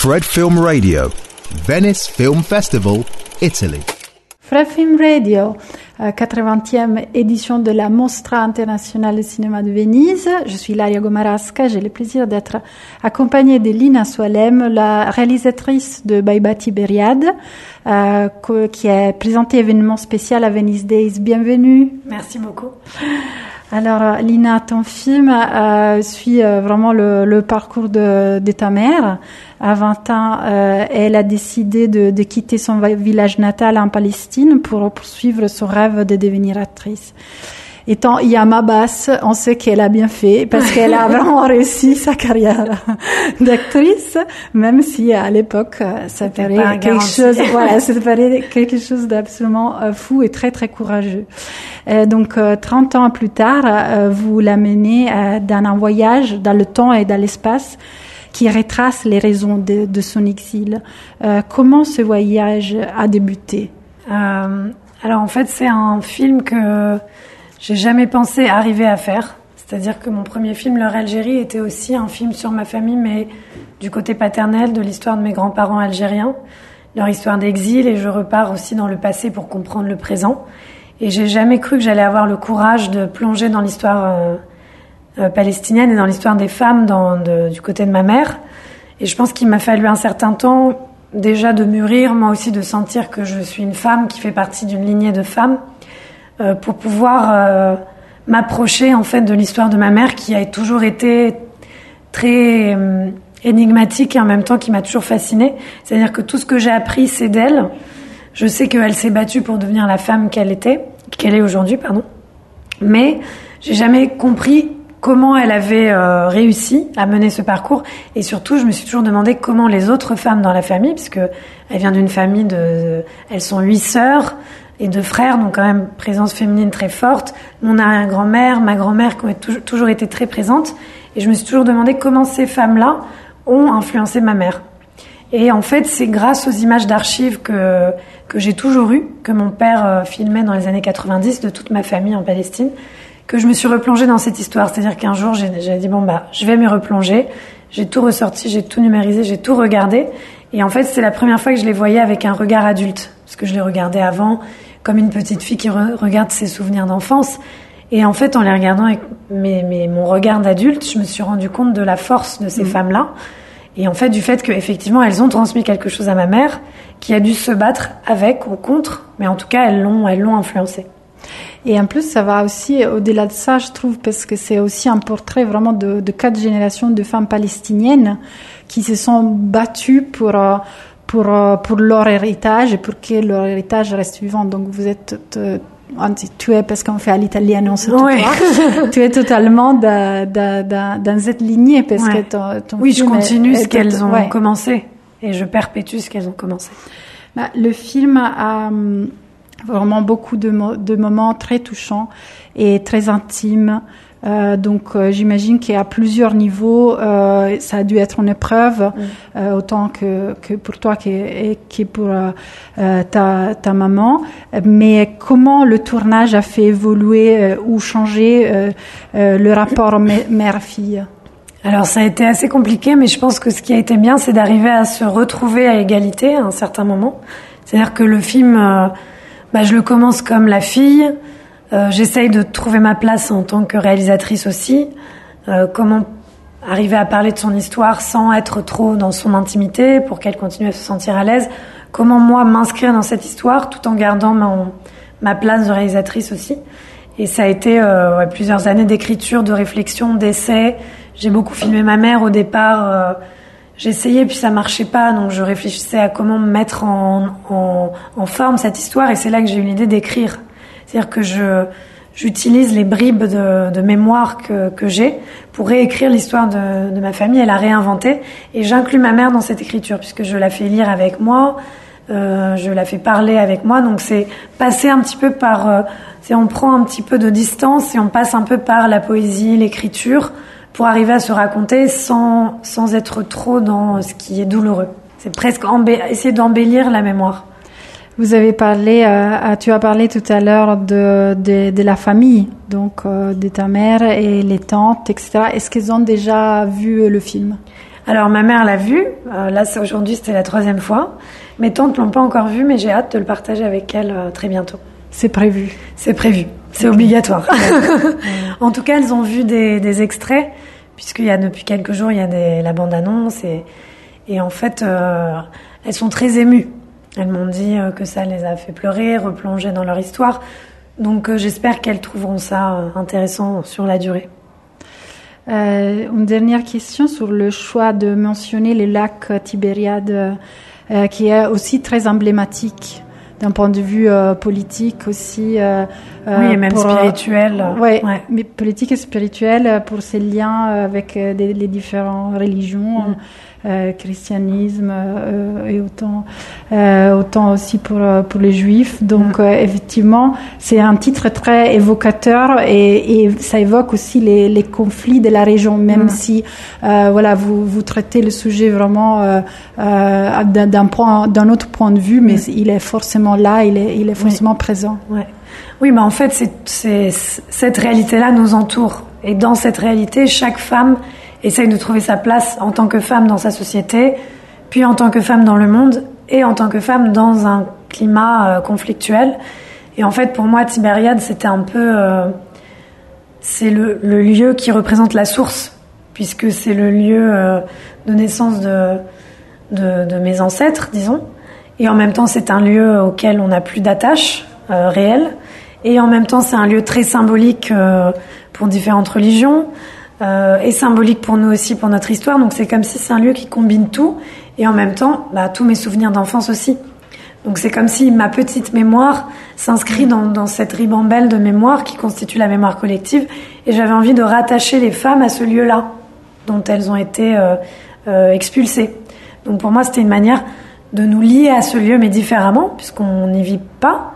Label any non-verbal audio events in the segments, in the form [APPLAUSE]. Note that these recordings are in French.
Fred Film Radio, Venice Film Festival, Italy. Fred Film Radio, 80e édition de la Mostra Internationale de Cinéma de Venise. Je suis Laria Gomarasca. J'ai le plaisir d'être accompagnée de Lina Soalem, la réalisatrice de Baiba Tiberiade, euh, qui est présentée événement spécial à Venice Days. Bienvenue. Merci beaucoup. Alors, Lina, ton film euh, suit euh, vraiment le, parcours de, de, ta mère. À 20 ans, euh, elle a décidé de, de, quitter son village natal en Palestine pour poursuivre son rêve de devenir actrice étant Yama Bass, on sait qu'elle a bien fait parce qu'elle a [LAUGHS] vraiment réussi sa carrière d'actrice, même si à l'époque ça paraît quelque chose, [LAUGHS] voilà, ça paraît quelque chose d'absolument euh, fou et très très courageux. Euh, donc 30 euh, ans plus tard, vous l'amenez dans un voyage dans le temps et dans l'espace qui retrace les raisons de, de son exil. comment ce voyage a débuté? Alors en fait, c'est un film que j'ai jamais pensé arriver à faire. C'est-à-dire que mon premier film, Leur Algérie, était aussi un film sur ma famille, mais du côté paternel, de l'histoire de mes grands-parents algériens, leur histoire d'exil, et je repars aussi dans le passé pour comprendre le présent. Et j'ai jamais cru que j'allais avoir le courage de plonger dans l'histoire euh, euh, palestinienne et dans l'histoire des femmes du côté de ma mère. Et je pense qu'il m'a fallu un certain temps déjà de mûrir, moi aussi de sentir que je suis une femme qui fait partie d'une lignée de femmes euh, pour pouvoir euh, m'approcher en fait de l'histoire de ma mère qui a toujours été très euh, énigmatique et en même temps qui m'a toujours fascinée. C'est-à-dire que tout ce que j'ai appris, c'est d'elle. Je sais qu'elle s'est battue pour devenir la femme qu'elle était, qu'elle est aujourd'hui, pardon. Mais j'ai jamais compris comment elle avait réussi à mener ce parcours et surtout je me suis toujours demandé comment les autres femmes dans la famille puisque elle vient d'une famille de elles sont huit sœurs et deux frères, donc quand même présence féminine très forte. Mon arrière-grand-mère, ma grand-mère qui ont toujours été très présentes. Et je me suis toujours demandé comment ces femmes-là ont influencé ma mère. Et en fait, c'est grâce aux images d'archives que, que j'ai toujours eues, que mon père euh, filmait dans les années 90 de toute ma famille en Palestine, que je me suis replongée dans cette histoire. C'est-à-dire qu'un jour, j'ai dit, bon, bah, je vais m'y replonger. J'ai tout ressorti, j'ai tout numérisé, j'ai tout regardé. Et en fait, c'est la première fois que je les voyais avec un regard adulte. Parce que je les regardais avant comme une petite fille qui regarde ses souvenirs d'enfance. Et en fait, en les regardant avec mes, mon regard d'adulte, je me suis rendu compte de la force de ces mm. femmes-là. Et en fait, du fait qu'effectivement, elles ont transmis quelque chose à ma mère, qui a dû se battre avec ou contre, mais en tout cas, elles l'ont, elles l'ont influencé. Et en plus, ça va aussi au-delà de ça, je trouve, parce que c'est aussi un portrait vraiment de, de, quatre générations de femmes palestiniennes qui se sont battues pour euh, pour, euh, pour leur héritage et pour que leur héritage reste vivant. Donc vous êtes tu es parce qu'on fait à l'italienne, on se oui. [LAUGHS] tu es totalement dans cette lignée parce que ton, oui, je continue ce qu'elles ont commencé et je perpétue ce qu'elles ont commencé. Bah, le film a hum, vraiment beaucoup de, de moments très touchants et très intimes. Euh, donc euh, j'imagine qu'à plusieurs niveaux, euh, ça a dû être une épreuve, mm. autant que, que, pour toi que, que pour ta, ta, maman. Mais comment le tournage a fait évoluer ou changer le rapport mère-fille alors ça a été assez compliqué, mais je pense que ce qui a été bien, c'est d'arriver à se retrouver à égalité à un certain moment. C'est-à-dire que le film, bah, je le commence comme la fille, euh, j'essaye de trouver ma place en tant que réalisatrice aussi. Euh, comment arriver à parler de son histoire sans être trop dans son intimité pour qu'elle continue à se sentir à l'aise? Comment moi m'inscrire dans cette histoire tout en gardant ma place de réalisatrice aussi? Et ça a été euh, plusieurs années d'écriture, de réflexion, d'essai. J'ai beaucoup filmé ma mère au départ. J'essayais puis ça marchait pas, donc je réfléchissais à comment mettre en, en, en forme cette histoire et c'est là que j'ai eu l'idée d'écrire c'est-à-dire que je j'utilise les bribes de, de mémoire que, que j'ai pour réécrire l'histoire de, de, ma famille et la réinventer. Et j'inclus ma mère dans cette écriture puisque je la fais lire avec moi, euh, je la fais parler avec moi. Donc c'est passer un petit peu par, euh, c'est on prend un petit peu de distance et on passe un peu par la poésie, l'écriture pour arriver à se raconter sans, sans être trop dans ce qui est douloureux. C'est presque essayer d'embellir la mémoire. Vous avez parlé, euh, tu as parlé tout à l'heure de, de, de, la famille, donc euh, de ta mère et les tantes, etc. Est-ce qu'elles ont déjà vu le film? Alors ma mère l'a vu, euh, là c'est aujourd'hui c'était la troisième fois. Mes tantes l'ont pas encore vu, mais j'ai hâte de le partager avec elles euh, très bientôt. C'est prévu. C'est prévu, c'est obligatoire. [LAUGHS] [LAUGHS] en tout cas, elles ont vu des, des extraits, puisqu'il y a depuis quelques jours il y a des, la bande annonce et, et en fait euh, elles sont très émues. Elles m'ont dit euh, que ça les a fait pleurer, replonger dans leur histoire. Donc euh, j'espère qu'elles trouveront ça euh, intéressant sur la durée. Une dernière question sur le choix de mentionner le lac Tibériade, qui est aussi très emblématique d'un point de vue politique aussi. Euh, oui, et même pour, euh, spirituel. Ouais, Ouais. mais politique et spirituelle euh, pour ses liens avec des- les différentes religions, Mm. euh, christianisme euh, et autant, euh, autant aussi pour pour les juifs. Donc Mm. euh, effectivement, c'est un titre très évocateur et, et ça évoque aussi les, les conflits de la région, même Mm. si euh, voilà vous vous traitez le sujet vraiment euh, euh, d'un point d'un autre point de vue, mais Mm. il est forcément là, il est il est forcément présent. Ouais. Oui, mais en fait, cette réalité-là nous entoure. Et dans cette réalité, chaque femme essaye de trouver sa place en tant que femme dans sa société, puis en tant que femme dans le monde, et en tant que femme dans un climat euh, conflictuel. Et en fait, pour moi, Tibériade, c'était un peu... euh, c'est le, lieu qui représente la source, puisque c'est le lieu euh, de naissance de mes ancêtres, disons. Et en même temps, c'est un lieu auquel on n'a plus d'attache euh, réelle. Et en même temps, c'est un lieu très symbolique euh, pour différentes religions euh, et symbolique pour nous aussi, pour notre histoire. Donc c'est comme si c'est un lieu qui combine tout et en même temps, bah, tous mes souvenirs d'enfance aussi. Donc c'est comme si ma petite mémoire s'inscrit dans, dans cette ribambelle de mémoire qui constitue la mémoire collective. Et j'avais envie de rattacher les femmes à ce lieu-là dont elles ont été euh, euh, expulsées. Donc pour moi, c'était une manière de nous lier à ce lieu, mais différemment, puisqu'on n'y vit pas.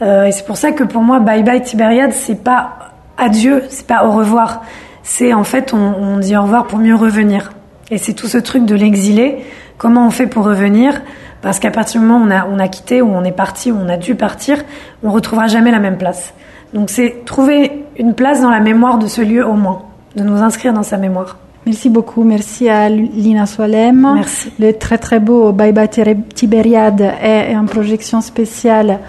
Euh, et c'est pour ça que pour moi, Bye Bye Tibériade, c'est pas adieu, c'est pas au revoir. C'est en fait, on, on dit au revoir pour mieux revenir. Et c'est tout ce truc de l'exilé. Comment on fait pour revenir? Parce qu'à partir du moment où on a, on a quitté, ou on est parti, ou on a dû partir, on retrouvera jamais la même place. Donc c'est trouver une place dans la mémoire de ce lieu au moins, de nous inscrire dans sa mémoire. Merci beaucoup. Merci à Lina Soalem. Merci. Le très très beau Bye Bye Tibériade est en projection spéciale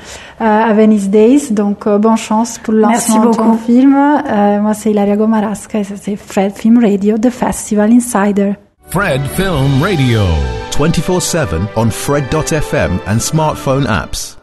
euh, à Venice Days. Donc, euh, bonne chance pour le Merci lancement de ton beaucoup. film. Euh, moi, c'est Ilaria Gomarasca et ça, c'est Fred Film Radio, The Festival Insider. Fred Film Radio. 24 7 on Fred.fm and smartphone apps.